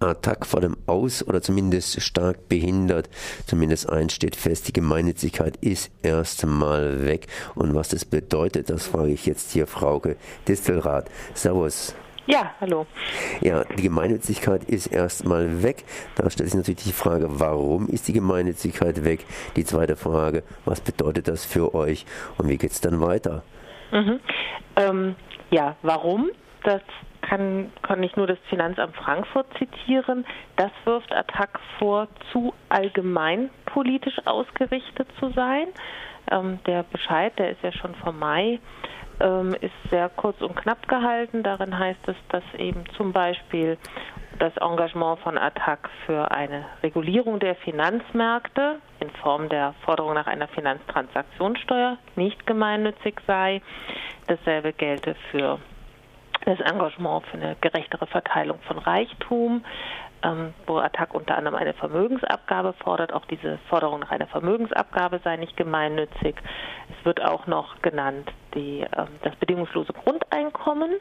Attack vor allem aus oder zumindest stark behindert. Zumindest eins steht fest, die Gemeinnützigkeit ist erstmal weg. Und was das bedeutet, das frage ich jetzt hier Frauke Distelrath. Servus. Ja, hallo. Ja, die Gemeinnützigkeit ist erstmal weg. Da stellt sich natürlich die Frage, warum ist die Gemeinnützigkeit weg? Die zweite Frage, was bedeutet das für euch und wie geht es dann weiter? Mhm. Ähm, ja, warum? Das kann, kann ich nur das Finanzamt Frankfurt zitieren. Das wirft Attac vor, zu allgemein politisch ausgerichtet zu sein. Ähm, der Bescheid, der ist ja schon vom Mai, ähm, ist sehr kurz und knapp gehalten. Darin heißt es, dass eben zum Beispiel das Engagement von Attac für eine Regulierung der Finanzmärkte in Form der Forderung nach einer Finanztransaktionssteuer nicht gemeinnützig sei. Dasselbe gelte für das Engagement für eine gerechtere Verteilung von Reichtum, ähm, wo Attac unter anderem eine Vermögensabgabe fordert. Auch diese Forderung nach einer Vermögensabgabe sei nicht gemeinnützig. Es wird auch noch genannt die, ähm, das bedingungslose Grundeinkommen.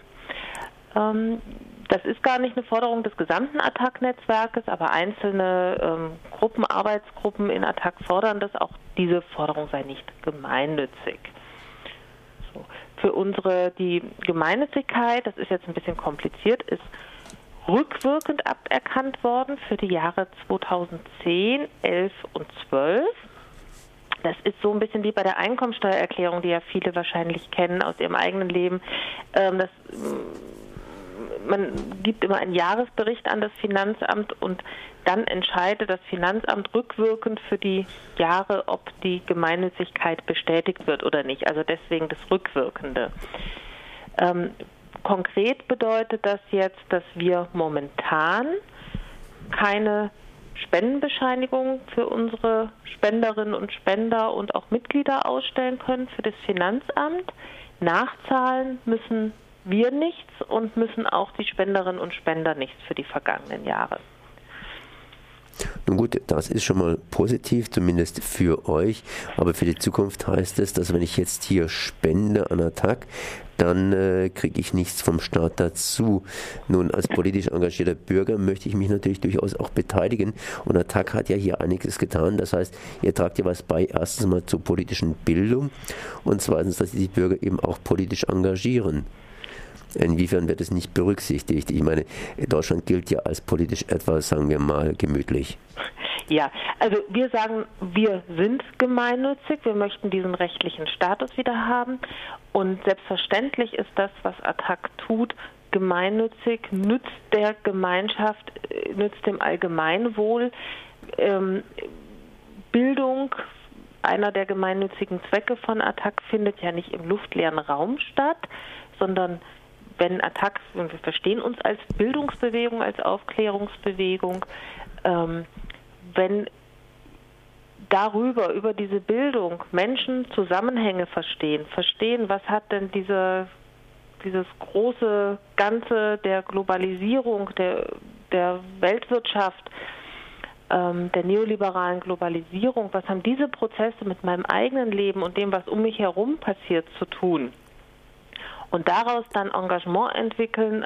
Ähm, das ist gar nicht eine Forderung des gesamten Attac-Netzwerkes, aber einzelne ähm, Gruppen, Arbeitsgruppen in Attac fordern das. Auch diese Forderung sei nicht gemeinnützig. So. Für unsere, die Gemeinnützigkeit, das ist jetzt ein bisschen kompliziert, ist rückwirkend aberkannt worden für die Jahre 2010, 11 und 12. Das ist so ein bisschen wie bei der Einkommensteuererklärung, die ja viele wahrscheinlich kennen aus ihrem eigenen Leben. Ähm, das, man gibt immer einen Jahresbericht an das Finanzamt und dann entscheidet das Finanzamt rückwirkend für die Jahre, ob die Gemeinnützigkeit bestätigt wird oder nicht. Also deswegen das Rückwirkende. Ähm, konkret bedeutet das jetzt, dass wir momentan keine Spendenbescheinigung für unsere Spenderinnen und Spender und auch Mitglieder ausstellen können für das Finanzamt. Nachzahlen müssen wir nichts und müssen auch die Spenderinnen und Spender nichts für die vergangenen Jahre. Nun gut, das ist schon mal positiv, zumindest für euch. Aber für die Zukunft heißt es, dass wenn ich jetzt hier spende an Attac, dann äh, kriege ich nichts vom Staat dazu. Nun, als politisch engagierter Bürger möchte ich mich natürlich durchaus auch beteiligen. Und Attac hat ja hier einiges getan. Das heißt, ihr tragt ja was bei, erstens mal zur politischen Bildung und zweitens, dass die Bürger eben auch politisch engagieren. Inwiefern wird es nicht berücksichtigt? Ich meine, Deutschland gilt ja als politisch etwas, sagen wir mal, gemütlich. Ja, also wir sagen, wir sind gemeinnützig, wir möchten diesen rechtlichen Status wieder haben und selbstverständlich ist das, was Attac tut, gemeinnützig, nützt der Gemeinschaft, äh, nützt dem Allgemeinwohl. Ähm, Bildung, einer der gemeinnützigen Zwecke von Attac, findet ja nicht im luftleeren Raum statt, sondern wenn Attac, und wir verstehen uns als Bildungsbewegung, als Aufklärungsbewegung, ähm, wenn darüber, über diese Bildung Menschen Zusammenhänge verstehen, verstehen, was hat denn diese, dieses große Ganze der Globalisierung, der, der Weltwirtschaft, ähm, der neoliberalen Globalisierung, was haben diese Prozesse mit meinem eigenen Leben und dem, was um mich herum passiert, zu tun? Und daraus dann Engagement entwickeln,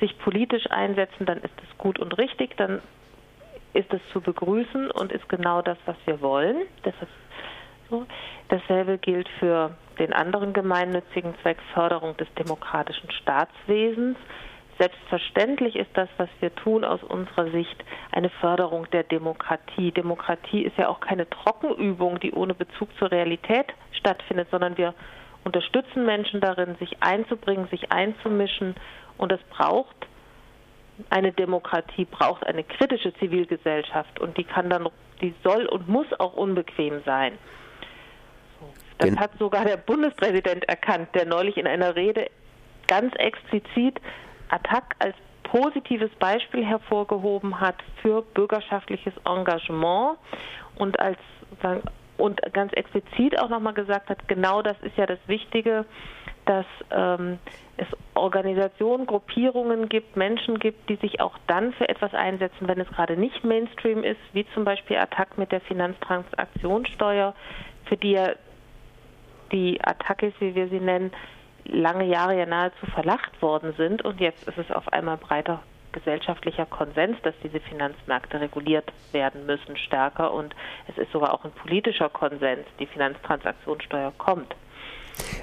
sich politisch einsetzen, dann ist es gut und richtig, dann ist es zu begrüßen und ist genau das, was wir wollen. Das so. Dasselbe gilt für den anderen gemeinnützigen Zweck Förderung des demokratischen Staatswesens. Selbstverständlich ist das, was wir tun, aus unserer Sicht eine Förderung der Demokratie. Demokratie ist ja auch keine Trockenübung, die ohne Bezug zur Realität stattfindet, sondern wir unterstützen Menschen darin, sich einzubringen, sich einzumischen. Und es braucht eine Demokratie braucht eine kritische Zivilgesellschaft und die kann dann, die soll und muss auch unbequem sein. Das hat sogar der Bundespräsident erkannt, der neulich in einer Rede ganz explizit Attac als positives Beispiel hervorgehoben hat für bürgerschaftliches Engagement und als und ganz explizit auch nochmal gesagt hat, genau das ist ja das Wichtige, dass ähm, es Organisationen, Gruppierungen gibt, Menschen gibt, die sich auch dann für etwas einsetzen, wenn es gerade nicht Mainstream ist, wie zum Beispiel Attac mit der Finanztransaktionssteuer, für die ja die Attackes, wie wir sie nennen, lange Jahre ja nahezu verlacht worden sind und jetzt ist es auf einmal breiter gesellschaftlicher Konsens, dass diese Finanzmärkte reguliert werden müssen stärker und es ist sogar auch ein politischer Konsens, die Finanztransaktionssteuer kommt.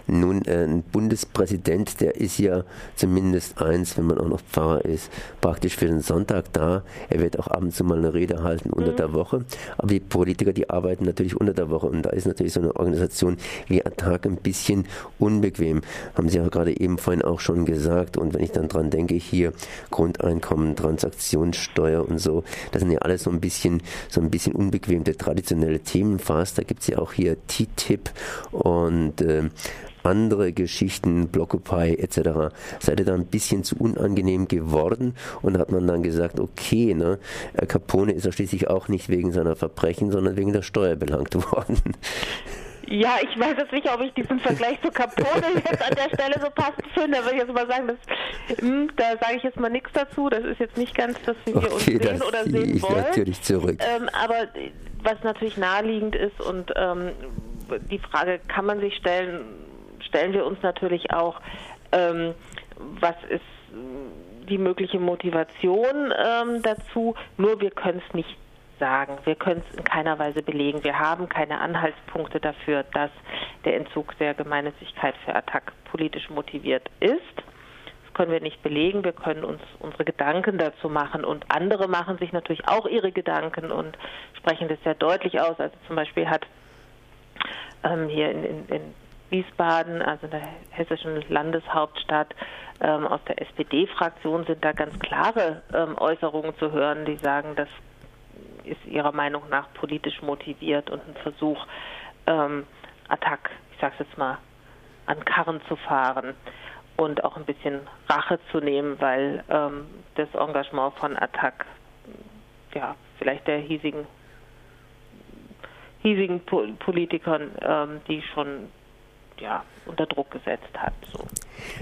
Nun, äh, ein Bundespräsident, der ist ja zumindest eins, wenn man auch noch Pfarrer ist, praktisch für den Sonntag da. Er wird auch ab und zu mal eine Rede halten unter mhm. der Woche. Aber die Politiker, die arbeiten natürlich unter der Woche. Und da ist natürlich so eine Organisation wie Attac ein bisschen unbequem. Haben Sie ja gerade eben vorhin auch schon gesagt. Und wenn ich dann dran denke, hier Grundeinkommen, Transaktionssteuer und so, das sind ja alles so ein bisschen, so ein bisschen unbequemte traditionelle Themen fast. Da gibt es ja auch hier TTIP und äh, andere Geschichten, Blockupy etc., seid ihr da ein bisschen zu unangenehm geworden und hat man dann gesagt, okay, ne, Capone ist ja schließlich auch nicht wegen seiner Verbrechen, sondern wegen der Steuer belangt worden. Ja, ich weiß jetzt nicht, ob ich diesen Vergleich zu Capone jetzt an der Stelle so passend finde. Da würde ich jetzt mal sagen, das, hm, da sage ich jetzt mal nichts dazu. Das ist jetzt nicht ganz das, wie wir okay, uns sehen oder sehen wollen. natürlich zurück. Ähm, aber was natürlich naheliegend ist und ähm, die Frage kann man sich stellen, stellen wir uns natürlich auch, ähm, was ist die mögliche Motivation ähm, dazu, nur wir können es nicht sagen. Wir können es in keiner Weise belegen. Wir haben keine Anhaltspunkte dafür, dass der Entzug der Gemeinnützigkeit für Attac politisch motiviert ist. Das können wir nicht belegen. Wir können uns unsere Gedanken dazu machen und andere machen sich natürlich auch ihre Gedanken und sprechen das sehr deutlich aus. Also zum Beispiel hat ähm, hier in, in, in Wiesbaden, also in der hessischen Landeshauptstadt, ähm, aus der SPD-Fraktion sind da ganz klare ähm, Äußerungen zu hören, die sagen, das ist ihrer Meinung nach politisch motiviert und ein Versuch, ähm, Attack, ich sag's jetzt mal, an Karren zu fahren und auch ein bisschen Rache zu nehmen, weil ähm, das Engagement von Attack ja vielleicht der hiesigen hiesigen po Politikern, ähm, die schon ja, unter Druck gesetzt hat. So.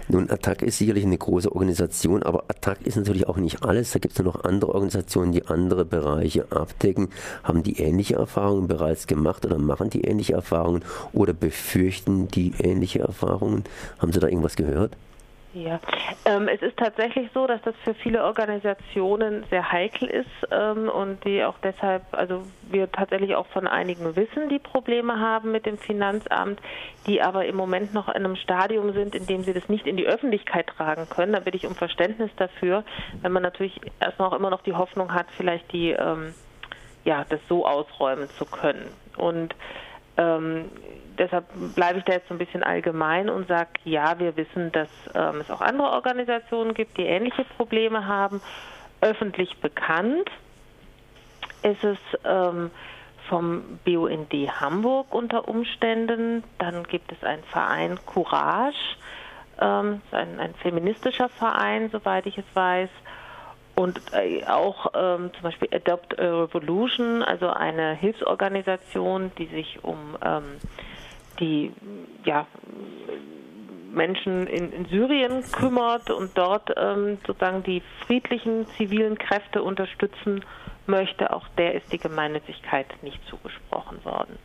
Nun, Attac ist sicherlich eine große Organisation, aber Attac ist natürlich auch nicht alles. Da gibt es noch andere Organisationen, die andere Bereiche abdecken. Haben die ähnliche Erfahrungen bereits gemacht oder machen die ähnliche Erfahrungen oder befürchten die ähnliche Erfahrungen? Haben Sie da irgendwas gehört? Ja, ähm, es ist tatsächlich so, dass das für viele Organisationen sehr heikel ist ähm, und die auch deshalb, also wir tatsächlich auch von einigen wissen, die Probleme haben mit dem Finanzamt, die aber im Moment noch in einem Stadium sind, in dem sie das nicht in die Öffentlichkeit tragen können. Da bitte ich um Verständnis dafür, wenn man natürlich erstmal auch immer noch die Hoffnung hat, vielleicht die, ähm, ja, das so ausräumen zu können. Und ähm, deshalb bleibe ich da jetzt so ein bisschen allgemein und sage, ja, wir wissen, dass ähm, es auch andere Organisationen gibt, die ähnliche Probleme haben. Öffentlich bekannt ist es ähm, vom BUND Hamburg unter Umständen. Dann gibt es einen Verein Courage, ähm, ein, ein feministischer Verein, soweit ich es weiß und äh, auch ähm, zum Beispiel Adopt a Revolution, also eine Hilfsorganisation, die sich um ähm, die ja, Menschen in, in, Syrien kümmert und dort ähm, sozusagen die friedlichen zivilen Kräfte unterstützen möchte, auch der ist die Gemeinnützigkeit nicht zugesprochen worden.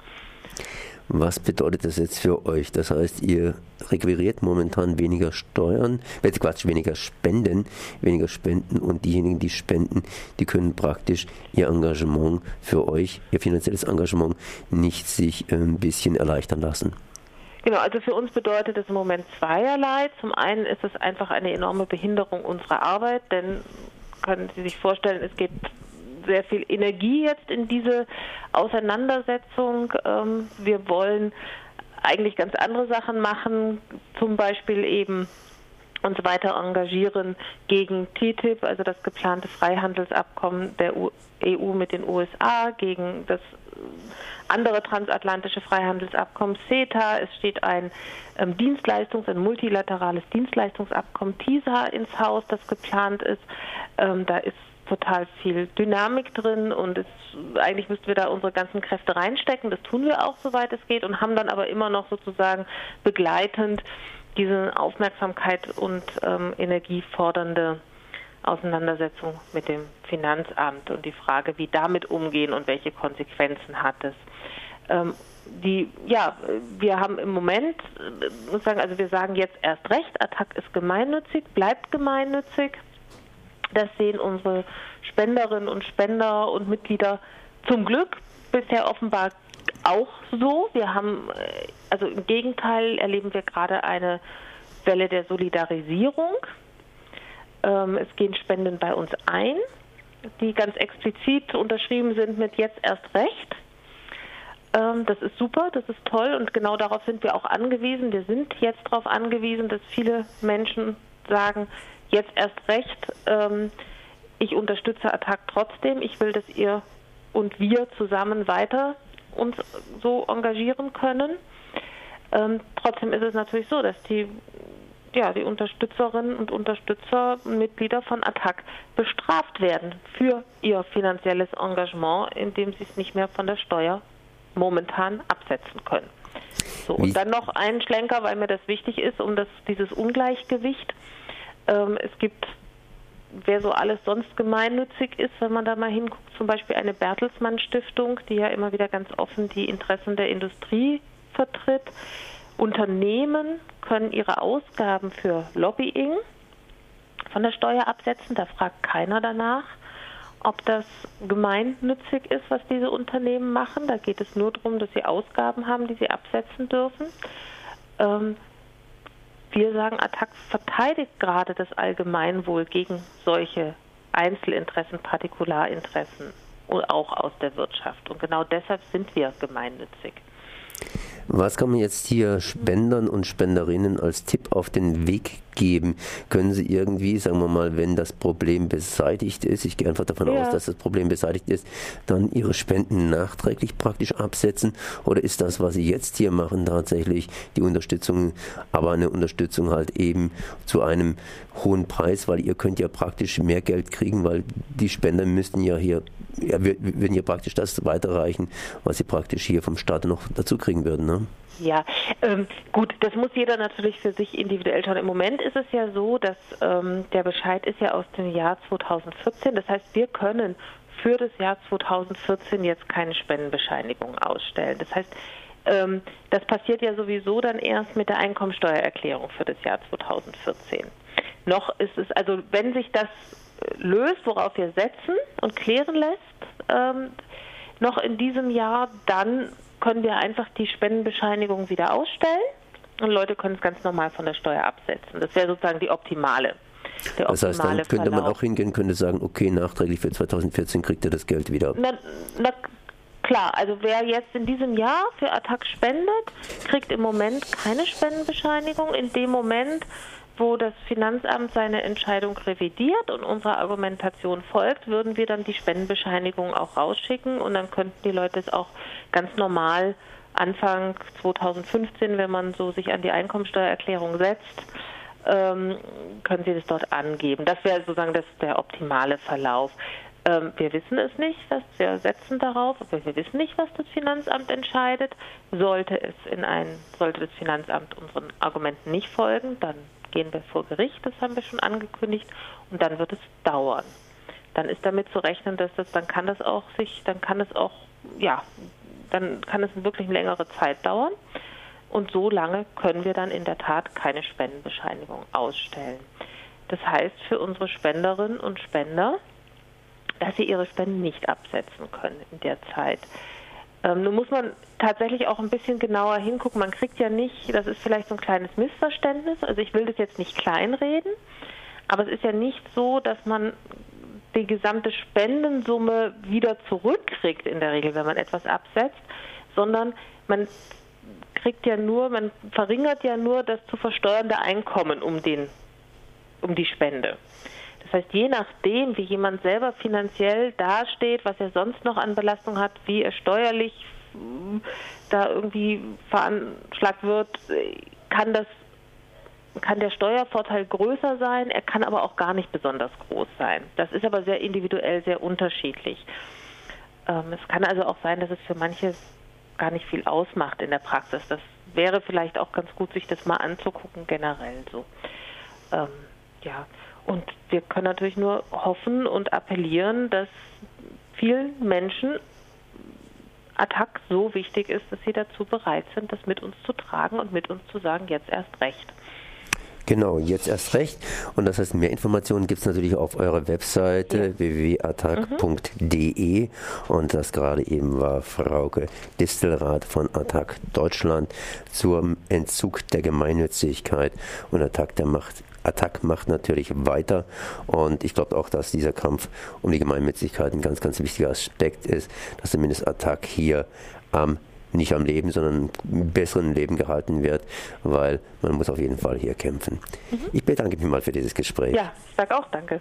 Was bedeutet das jetzt für euch? Das heißt, ihr requiriert momentan weniger Steuern, äh Quatsch, weniger Spenden, weniger Spenden und diejenigen, die spenden, die können praktisch ihr Engagement für euch, ihr finanzielles Engagement nicht sich äh, ein bisschen erleichtern lassen. Genau, also für uns bedeutet es im Moment zweierlei. Zum einen ist es einfach eine enorme Behinderung unserer Arbeit, denn können Sie sich vorstellen, es geht sehr viel Energie jetzt in diese Auseinandersetzung. Ähm, wir wollen eigentlich ganz andere Sachen machen, zum Beispiel eben uns weiter engagieren gegen TTIP, also das geplante Freihandelsabkommen der EU e mit den USA, gegen das andere transatlantische Freihandelsabkommen CETA. Es steht ein ähm, Dienstleistungs-, ein multilaterales Dienstleistungsabkommen TISA ins Haus, das geplant ist. Ähm, da ist total viel Dynamik drin und es, eigentlich müssten wir da unsere ganzen Kräfte reinstecken. Das tun wir auch, soweit es geht, und haben dann aber immer noch sozusagen begleitend diese Aufmerksamkeit und ähm, energiefordernde Auseinandersetzung mit dem Finanzamt und die Frage, wie damit umgehen und welche Konsequenzen hat es. Ähm, die, ja, wir haben im Moment, äh, muss sagen, also wir sagen jetzt erst recht, Attac ist gemeinnützig, bleibt gemeinnützig Das sehen unsere Spenderinnen und Spender und Mitglieder zum Glück bisher offenbar auch so. Wir haben, äh, also im Gegenteil erleben wir gerade eine Welle der Solidarisierung. Ähm, es gehen Spenden bei uns ein, die ganz explizit unterschrieben sind mit jetzt erst recht. Ähm, das ist super, das ist toll und genau darauf sind wir auch angewiesen. Wir sind jetzt darauf angewiesen, dass viele Menschen sagen, jetzt erst recht, ähm, ich unterstütze Attac trotzdem, ich will, dass ihr und wir zusammen weiter uns so engagieren können. Ähm, trotzdem ist es natürlich so, dass die ja, die Unterstützerinnen und Unterstützer, Mitglieder von Attac bestraft werden für ihr finanzielles Engagement, indem sie es nicht mehr von der Steuer momentan absetzen können. So, und dann noch ein Schlenker, weil mir das wichtig ist, um das, dieses Ungleichgewicht. Ähm, es gibt, wer so alles sonst gemeinnützig ist, wenn man da mal hinguckt, zum Beispiel eine Bertelsmann Stiftung, die ja immer wieder ganz offen die Interessen der Industrie vertritt. Unternehmen können ihre Ausgaben für Lobbying von der Steuer absetzen, da fragt keiner danach ob das gemeinnützig ist, was diese Unternehmen machen. Da geht es nur darum, dass sie Ausgaben haben, die sie absetzen dürfen. Ähm, wir sagen, Attac verteidigt gerade das Allgemeinwohl gegen solche Einzelinteressen, Partikularinteressen und auch aus der Wirtschaft. Und genau deshalb sind wir gemeinnützig. Was kann man jetzt hier Spendern und Spenderinnen als Tipp auf den Weg geben? Können sie irgendwie, sagen wir mal, wenn das Problem beseitigt ist, ich gehe einfach davon ja. aus, dass das Problem beseitigt ist, dann ihre Spenden nachträglich praktisch absetzen? Oder ist das, was sie jetzt hier machen, tatsächlich die Unterstützung, aber eine Unterstützung halt eben zu einem hohen Preis, weil ihr könnt ja praktisch mehr Geld kriegen, weil die Spender müssten ja hier ja, würden ja praktisch das weiterreichen, was sie praktisch hier vom Staat noch dazu kriegen würden. Ne? Ja, ähm, gut, das muss jeder natürlich für sich individuell schauen. Im Moment ist es ja so, dass ähm, der Bescheid ist ja aus dem Jahr 2014. Das heißt, wir können für das Jahr 2014 jetzt keine Spendenbescheinigung ausstellen. Das heißt, ähm, das passiert ja sowieso dann erst mit der Einkommensteuererklärung für das Jahr 2014. Noch ist es, also wenn sich das löst, worauf wir setzen und klären lässt, ähm, noch in diesem Jahr, dann können wir einfach die Spendenbescheinigung wieder ausstellen und Leute können es ganz normal von der Steuer absetzen. Das wäre sozusagen die optimale. Der das heißt, dann könnte Verlauf. man auch hingehen, könnte sagen, okay, nachträglich für 2014 kriegt er das Geld wieder. Na, na, klar, also wer jetzt in diesem Jahr für Attac spendet, kriegt im Moment keine Spendenbescheinigung. In dem Moment, wo das Finanzamt seine Entscheidung revidiert und unserer Argumentation folgt, würden wir dann die Spendenbescheinigung auch rausschicken und dann könnten die Leute es auch ganz normal Anfang 2015, wenn man so sich an die Einkommensteuererklärung setzt, ähm, können Sie das dort angeben. Das wäre sozusagen das, der optimale Verlauf. Ähm, wir wissen es nicht, was wir setzen darauf, aber wir wissen nicht, was das Finanzamt entscheidet. Sollte es in ein, sollte das Finanzamt unseren Argumenten nicht folgen, dann gehen wir vor Gericht, das haben wir schon angekündigt, und dann wird es dauern. Dann ist damit zu rechnen, dass das, dann kann das auch sich, dann kann es auch, ja, dann kann es wirklich eine längere Zeit dauern. Und so lange können wir dann in der Tat keine Spendenbescheinigung ausstellen. Das heißt für unsere Spenderinnen und Spender, dass sie ihre Spenden nicht absetzen können in der Zeit. Ähm, nun muss man tatsächlich auch ein bisschen genauer hingucken. Man kriegt ja nicht, das ist vielleicht so ein kleines Missverständnis, also ich will das jetzt nicht kleinreden, aber es ist ja nicht so, dass man die gesamte Spendensumme wieder zurückkriegt in der Regel, wenn man etwas absetzt, sondern man kriegt ja nur, man verringert ja nur das zu versteuernde Einkommen um den, um die Spende. Das heißt, je nachdem, wie jemand selber finanziell dasteht, was er sonst noch an Belastung hat, wie er steuerlich hm, da irgendwie veranschlagt wird, kann das kann der Steuervorteil größer sein, er kann aber auch gar nicht besonders groß sein. Das ist aber sehr individuell, sehr unterschiedlich. Ähm, es kann also auch sein, dass es für manche gar nicht viel ausmacht in der Praxis. Das wäre vielleicht auch ganz gut, sich das mal anzugucken, generell so. Ähm, ja. Und wir können natürlich nur hoffen und appellieren, dass vielen Menschen Attack so wichtig ist, dass sie dazu bereit sind, das mit uns zu tragen und mit uns zu sagen, jetzt erst recht. Genau, jetzt erst recht. Und das heißt, mehr Informationen gibt es natürlich auf eurer Webseite ja. www.attac.de. Und das gerade eben war Frauke Distelrath von Attac Deutschland zum Entzug der Gemeinnützigkeit. Und Attac, der macht Attac macht natürlich weiter und ich glaube auch, dass dieser Kampf um die Gemeinnützigkeit ein ganz, ganz wichtiger Aspekt ist, dass zumindest Attac hier am nicht am Leben, sondern im besseren Leben gehalten wird, weil man muss auf jeden Fall hier kämpfen. Mhm. Ich bedanke mich mal für dieses Gespräch. Ja, ich sage auch danke.